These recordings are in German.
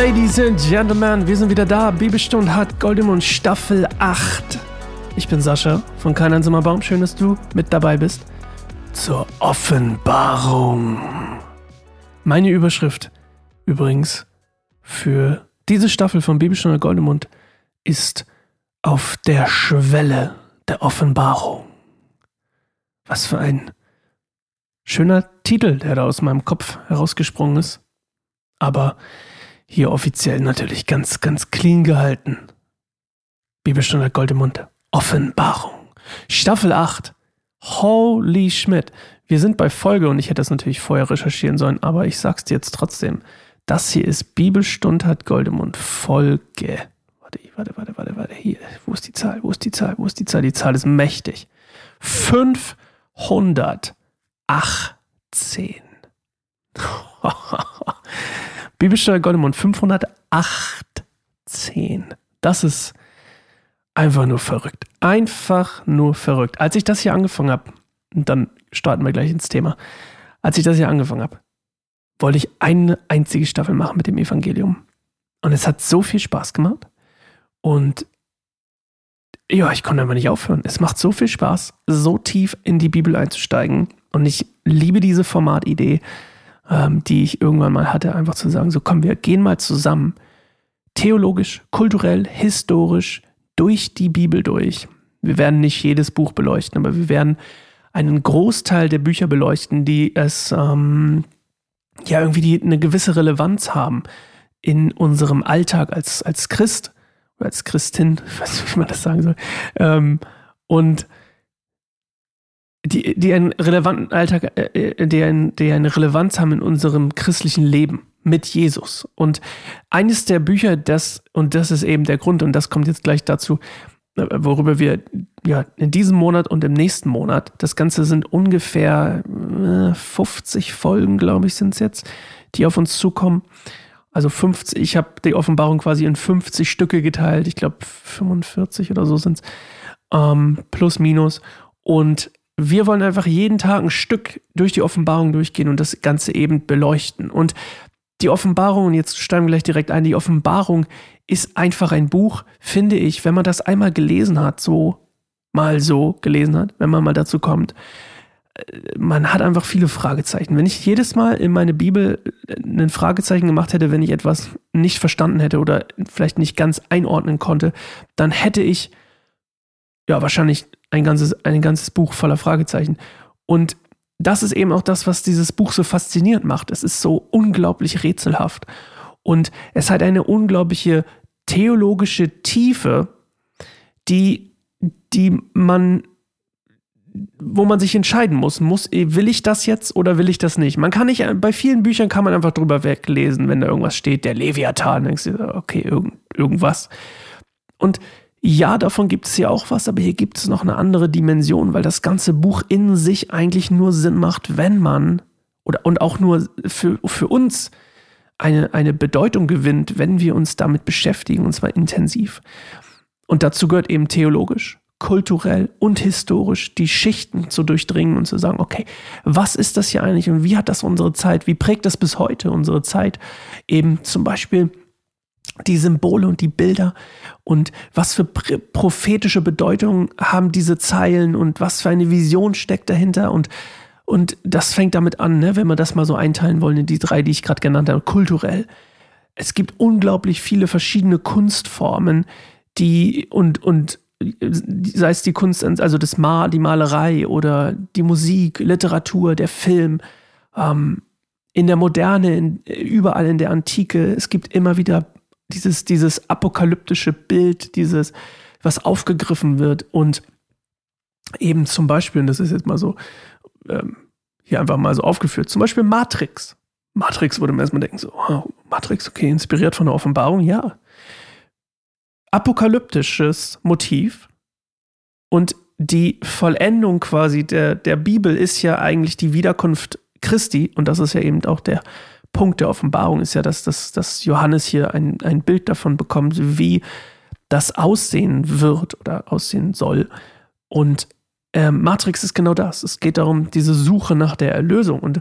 Ladies and Gentlemen, wir sind wieder da. Bibelstunde hat Goldemund Staffel 8. Ich bin Sascha von Kein einsamer Baum. Schön, dass du mit dabei bist. Zur Offenbarung. Meine Überschrift übrigens für diese Staffel von Bibelstunde Goldemund ist auf der Schwelle der Offenbarung. Was für ein schöner Titel, der da aus meinem Kopf herausgesprungen ist. Aber hier offiziell natürlich ganz, ganz clean gehalten. Bibelstunde Gold im Mund. Offenbarung. Staffel 8. Holy Schmidt. Wir sind bei Folge und ich hätte das natürlich vorher recherchieren sollen, aber ich sag's dir jetzt trotzdem. Das hier ist Bibelstunde hat Gold im Mund. Folge. Warte, warte, warte, warte, warte. Hier. Wo ist die Zahl? Wo ist die Zahl? Wo ist die Zahl? Die Zahl ist mächtig. 518. Bibelstunde Goldemund 518. Das ist einfach nur verrückt. Einfach nur verrückt. Als ich das hier angefangen habe, und dann starten wir gleich ins Thema. Als ich das hier angefangen habe, wollte ich eine einzige Staffel machen mit dem Evangelium. Und es hat so viel Spaß gemacht. Und ja, ich konnte einfach nicht aufhören. Es macht so viel Spaß, so tief in die Bibel einzusteigen. Und ich liebe diese Formatidee ähm, die ich irgendwann mal hatte, einfach zu sagen, so komm, wir gehen mal zusammen, theologisch, kulturell, historisch, durch die Bibel durch. Wir werden nicht jedes Buch beleuchten, aber wir werden einen Großteil der Bücher beleuchten, die es ähm, ja irgendwie die eine gewisse Relevanz haben in unserem Alltag als, als Christ oder als Christin, ich weiß nicht, wie man das sagen soll. Ähm, und die, die einen relevanten Alltag, äh, äh, die, ein, die eine Relevanz haben in unserem christlichen Leben mit Jesus. Und eines der Bücher, das, und das ist eben der Grund, und das kommt jetzt gleich dazu, äh, worüber wir ja in diesem Monat und im nächsten Monat, das Ganze sind ungefähr 50 Folgen, glaube ich, sind es jetzt, die auf uns zukommen. Also 50, ich habe die Offenbarung quasi in 50 Stücke geteilt, ich glaube 45 oder so sind es, ähm, plus minus. Und wir wollen einfach jeden Tag ein Stück durch die Offenbarung durchgehen und das Ganze eben beleuchten. Und die Offenbarung, und jetzt steigen wir gleich direkt ein, die Offenbarung ist einfach ein Buch, finde ich, wenn man das einmal gelesen hat, so mal so gelesen hat, wenn man mal dazu kommt. Äh, man hat einfach viele Fragezeichen. Wenn ich jedes Mal in meine Bibel äh, ein Fragezeichen gemacht hätte, wenn ich etwas nicht verstanden hätte oder vielleicht nicht ganz einordnen konnte, dann hätte ich ja wahrscheinlich ein ganzes, ein ganzes Buch voller Fragezeichen. Und das ist eben auch das, was dieses Buch so faszinierend macht. Es ist so unglaublich rätselhaft. Und es hat eine unglaubliche theologische Tiefe, die, die man, wo man sich entscheiden muss, muss, will ich das jetzt oder will ich das nicht? Man kann nicht, bei vielen Büchern kann man einfach drüber weglesen, wenn da irgendwas steht, der Leviathan, denkst du, okay, irgend, irgendwas. Und ja, davon gibt es ja auch was, aber hier gibt es noch eine andere Dimension, weil das ganze Buch in sich eigentlich nur Sinn macht, wenn man oder und auch nur für, für uns eine, eine Bedeutung gewinnt, wenn wir uns damit beschäftigen, und zwar intensiv. Und dazu gehört eben theologisch, kulturell und historisch die Schichten zu durchdringen und zu sagen, okay, was ist das hier eigentlich und wie hat das unsere Zeit, wie prägt das bis heute unsere Zeit? Eben zum Beispiel die Symbole und die Bilder und was für prophetische Bedeutung haben diese Zeilen und was für eine Vision steckt dahinter und und das fängt damit an, ne, wenn wir das mal so einteilen wollen in die drei, die ich gerade genannt habe, kulturell. Es gibt unglaublich viele verschiedene Kunstformen, die und und sei es die Kunst, also das Mal, die Malerei oder die Musik, Literatur, der Film, ähm, in der Moderne, in, überall in der Antike. Es gibt immer wieder dieses, dieses apokalyptische Bild, dieses, was aufgegriffen wird und eben zum Beispiel, und das ist jetzt mal so, ähm, hier einfach mal so aufgeführt, zum Beispiel Matrix. Matrix würde man erstmal denken, so, wow, Matrix, okay, inspiriert von der Offenbarung, ja. Apokalyptisches Motiv und die Vollendung quasi der, der Bibel ist ja eigentlich die Wiederkunft Christi und das ist ja eben auch der Punkt der Offenbarung ist ja, dass, dass, dass Johannes hier ein, ein Bild davon bekommt, wie das aussehen wird oder aussehen soll. Und äh, Matrix ist genau das. Es geht darum, diese Suche nach der Erlösung. Und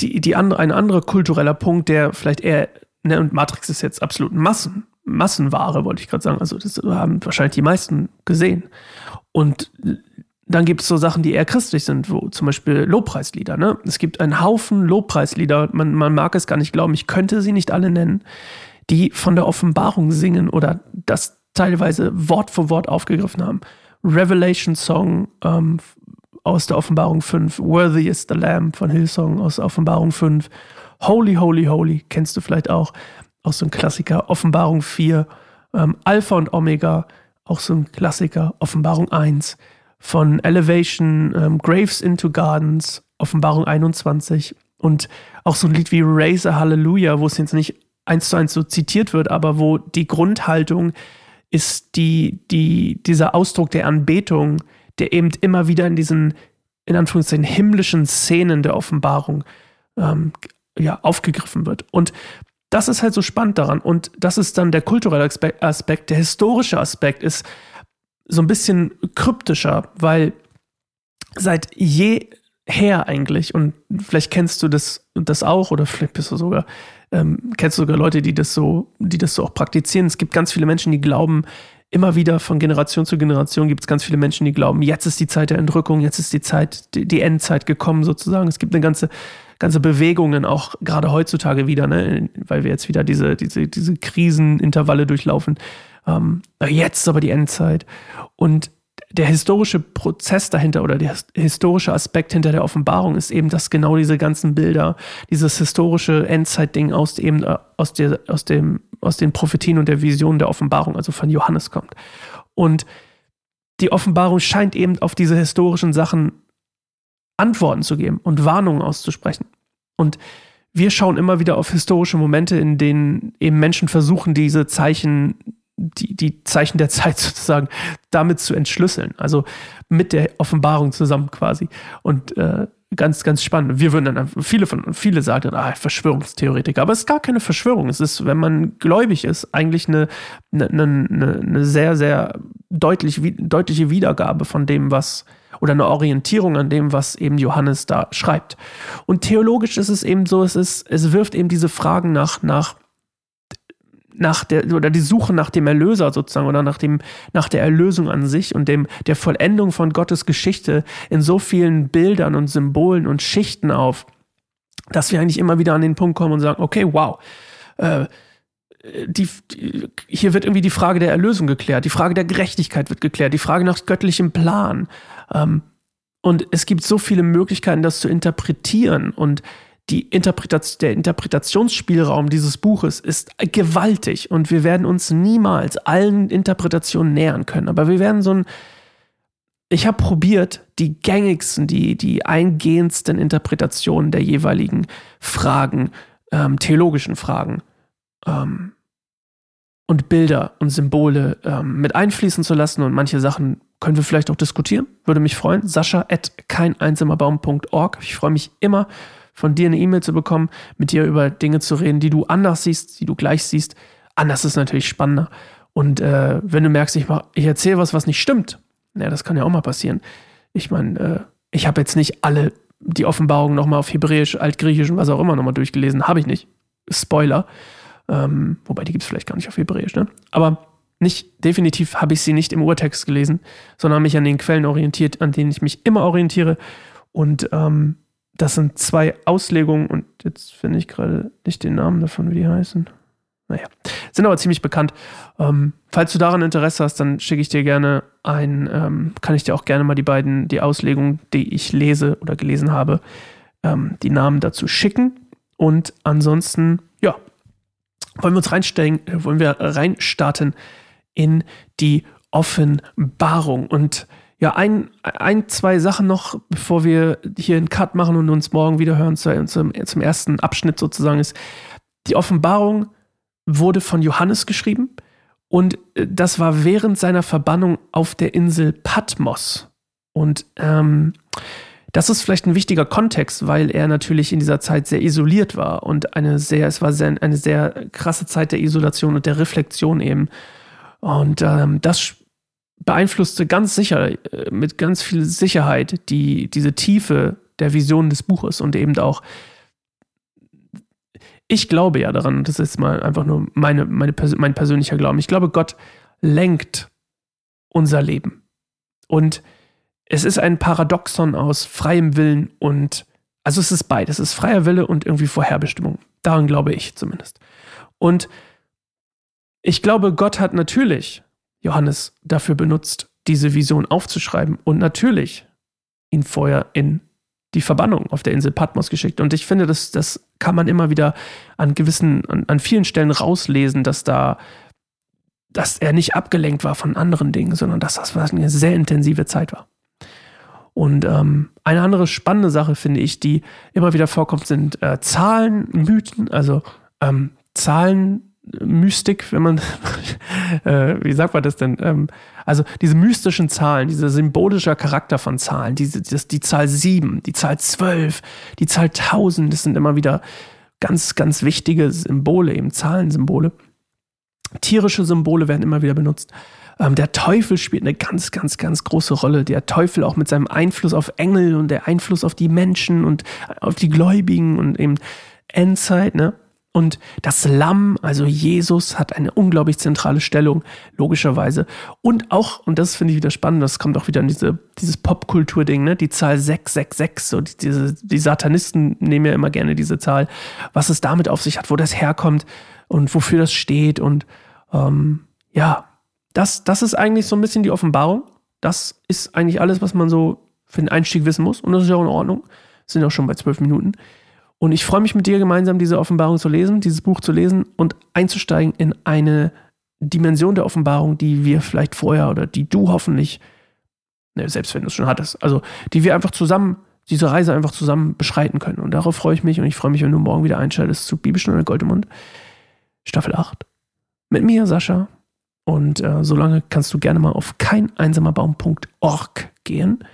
die, die andere, ein anderer kultureller Punkt, der vielleicht eher ne, und Matrix ist jetzt absolut Massen, Massenware, wollte ich gerade sagen. Also das haben wahrscheinlich die meisten gesehen. Und dann gibt es so Sachen, die eher christlich sind, wo zum Beispiel Lobpreislieder. Ne? Es gibt einen Haufen Lobpreislieder, man, man mag es gar nicht glauben, ich könnte sie nicht alle nennen, die von der Offenbarung singen oder das teilweise Wort für Wort aufgegriffen haben. Revelation Song ähm, aus der Offenbarung 5, Worthy is the Lamb von Hillsong aus Offenbarung 5, Holy, Holy, Holy, kennst du vielleicht auch, auch so ein Klassiker, Offenbarung 4, ähm, Alpha und Omega, auch so ein Klassiker, Offenbarung 1, von Elevation, ähm, Graves into Gardens, Offenbarung 21 und auch so ein Lied wie Raise a Hallelujah, wo es jetzt nicht eins zu eins so zitiert wird, aber wo die Grundhaltung ist die, die, dieser Ausdruck der Anbetung, der eben immer wieder in diesen, in Anführungszeichen, himmlischen Szenen der Offenbarung ähm, ja, aufgegriffen wird. Und das ist halt so spannend daran. Und das ist dann der kulturelle Aspekt. Der historische Aspekt ist so ein bisschen kryptischer, weil seit jeher eigentlich, und vielleicht kennst du das, das auch, oder vielleicht bist du sogar, ähm, kennst du sogar Leute, die das so, die das so auch praktizieren. Es gibt ganz viele Menschen, die glauben, immer wieder von Generation zu Generation gibt es ganz viele Menschen, die glauben, jetzt ist die Zeit der Entrückung, jetzt ist die Zeit, die, die Endzeit gekommen sozusagen. Es gibt eine ganze ganze Bewegungen auch gerade heutzutage wieder, ne, weil wir jetzt wieder diese, diese, diese Krisenintervalle durchlaufen. Ähm, jetzt aber die Endzeit. Und der historische Prozess dahinter oder der historische Aspekt hinter der Offenbarung ist eben, dass genau diese ganzen Bilder, dieses historische Endzeitding aus eben äh, aus der aus dem aus den Prophetien und der Vision der Offenbarung, also von Johannes kommt. Und die Offenbarung scheint eben auf diese historischen Sachen Antworten zu geben und Warnungen auszusprechen. Und wir schauen immer wieder auf historische Momente, in denen eben Menschen versuchen, diese Zeichen, die, die Zeichen der Zeit sozusagen damit zu entschlüsseln. Also mit der Offenbarung zusammen quasi. Und äh, ganz, ganz spannend. Wir würden dann, viele von, viele sagen, ah, Verschwörungstheoretiker. Aber es ist gar keine Verschwörung. Es ist, wenn man gläubig ist, eigentlich eine, eine, eine, eine sehr, sehr deutlich, deutliche Wiedergabe von dem, was, oder eine Orientierung an dem, was eben Johannes da schreibt. Und theologisch ist es eben so, es ist, es wirft eben diese Fragen nach, nach, nach der, oder die Suche nach dem Erlöser sozusagen oder nach dem, nach der Erlösung an sich und dem, der Vollendung von Gottes Geschichte in so vielen Bildern und Symbolen und Schichten auf, dass wir eigentlich immer wieder an den Punkt kommen und sagen, okay, wow, äh, die, die, hier wird irgendwie die Frage der Erlösung geklärt, die Frage der Gerechtigkeit wird geklärt, die Frage nach göttlichem Plan. Ähm, und es gibt so viele Möglichkeiten, das zu interpretieren. Und die Interpretation, der Interpretationsspielraum dieses Buches ist gewaltig. Und wir werden uns niemals allen Interpretationen nähern können. Aber wir werden so ein. Ich habe probiert, die gängigsten, die, die eingehendsten Interpretationen der jeweiligen Fragen, ähm, theologischen Fragen, ähm, und Bilder und Symbole ähm, mit einfließen zu lassen und manche Sachen können wir vielleicht auch diskutieren. Würde mich freuen. Sascha at keineinsamerbaum.org. Ich freue mich immer, von dir eine E-Mail zu bekommen, mit dir über Dinge zu reden, die du anders siehst, die du gleich siehst. Anders ist natürlich spannender. Und äh, wenn du merkst, ich, ich erzähle was, was nicht stimmt, ja, das kann ja auch mal passieren. Ich meine, äh, ich habe jetzt nicht alle die Offenbarungen nochmal auf Hebräisch, Altgriechisch und was auch immer nochmal durchgelesen. Habe ich nicht. Spoiler. Ähm, wobei die gibt es vielleicht gar nicht auf Hebräisch, ne? Aber nicht, definitiv habe ich sie nicht im Urtext gelesen, sondern mich an den Quellen orientiert, an denen ich mich immer orientiere. Und ähm, das sind zwei Auslegungen und jetzt finde ich gerade nicht den Namen davon, wie die heißen. Naja, sind aber ziemlich bekannt. Ähm, falls du daran Interesse hast, dann schicke ich dir gerne ein, ähm, kann ich dir auch gerne mal die beiden, die Auslegungen, die ich lese oder gelesen habe, ähm, die Namen dazu schicken. Und ansonsten, ja, wollen wir uns reinstellen, äh, wollen wir reinstarten in die Offenbarung. Und ja, ein, ein, zwei Sachen noch, bevor wir hier einen Cut machen und uns morgen wieder hören zum, zum, zum ersten Abschnitt sozusagen ist. Die Offenbarung wurde von Johannes geschrieben und äh, das war während seiner Verbannung auf der Insel Patmos. Und ähm, das ist vielleicht ein wichtiger Kontext, weil er natürlich in dieser Zeit sehr isoliert war und eine sehr, es war sehr, eine sehr krasse Zeit der Isolation und der Reflexion eben. Und ähm, das beeinflusste ganz sicher, äh, mit ganz viel Sicherheit, die, diese Tiefe der Vision des Buches und eben auch ich glaube ja daran, das ist mal einfach nur meine, meine, mein persönlicher Glauben. Ich glaube, Gott lenkt unser Leben. Und es ist ein Paradoxon aus freiem Willen und, also es ist beides. Es ist freier Wille und irgendwie Vorherbestimmung. Daran glaube ich zumindest. Und ich glaube, Gott hat natürlich Johannes dafür benutzt, diese Vision aufzuschreiben und natürlich ihn vorher in die Verbannung auf der Insel Patmos geschickt. Und ich finde, das, das kann man immer wieder an gewissen, an, an vielen Stellen rauslesen, dass da, dass er nicht abgelenkt war von anderen Dingen, sondern dass das eine sehr intensive Zeit war. Und ähm, eine andere spannende Sache, finde ich, die immer wieder vorkommt, sind äh, Zahlen, Mythen, also ähm, Zahlen, Mystik, wenn man, äh, wie sagt man das denn? Ähm, also diese mystischen Zahlen, dieser symbolische Charakter von Zahlen, diese, das, die Zahl 7, die Zahl 12, die Zahl 1000, das sind immer wieder ganz, ganz wichtige Symbole, eben Zahlensymbole. Tierische Symbole werden immer wieder benutzt. Ähm, der Teufel spielt eine ganz, ganz, ganz große Rolle. Der Teufel auch mit seinem Einfluss auf Engel und der Einfluss auf die Menschen und auf die Gläubigen und eben Endzeit, ne? Und das Lamm, also Jesus, hat eine unglaublich zentrale Stellung, logischerweise. Und auch, und das finde ich wieder spannend, das kommt auch wieder in diese, dieses Popkultur-Ding, ne? die Zahl 666. So die, diese, die Satanisten nehmen ja immer gerne diese Zahl, was es damit auf sich hat, wo das herkommt und wofür das steht. Und ähm, ja, das, das ist eigentlich so ein bisschen die Offenbarung. Das ist eigentlich alles, was man so für den Einstieg wissen muss. Und das ist ja auch in Ordnung. sind auch schon bei zwölf Minuten. Und ich freue mich mit dir gemeinsam, diese Offenbarung zu lesen, dieses Buch zu lesen und einzusteigen in eine Dimension der Offenbarung, die wir vielleicht vorher oder die du hoffentlich, ne, selbst wenn du es schon hattest, also die wir einfach zusammen, diese Reise einfach zusammen beschreiten können. Und darauf freue ich mich und ich freue mich, wenn du morgen wieder einschaltest zu Bibelstunde Goldemund, Staffel 8. Mit mir, Sascha. Und äh, solange kannst du gerne mal auf keineinsamerbaum.org gehen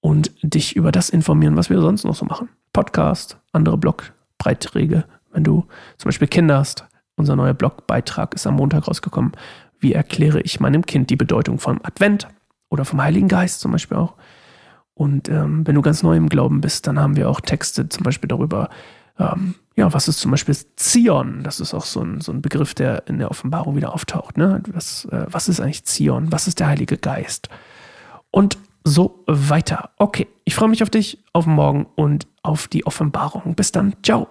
und dich über das informieren, was wir sonst noch so machen. Podcast, andere Blogbeiträge. Wenn du zum Beispiel Kinder hast, unser neuer Blogbeitrag ist am Montag rausgekommen. Wie erkläre ich meinem Kind die Bedeutung vom Advent oder vom Heiligen Geist zum Beispiel auch? Und ähm, wenn du ganz neu im Glauben bist, dann haben wir auch Texte zum Beispiel darüber, ähm, ja, was ist zum Beispiel Zion? Das ist auch so ein, so ein Begriff, der in der Offenbarung wieder auftaucht. Ne? Was, äh, was ist eigentlich Zion? Was ist der Heilige Geist? Und so weiter. Okay, ich freue mich auf dich, auf morgen und auf die Offenbarung. Bis dann. Ciao.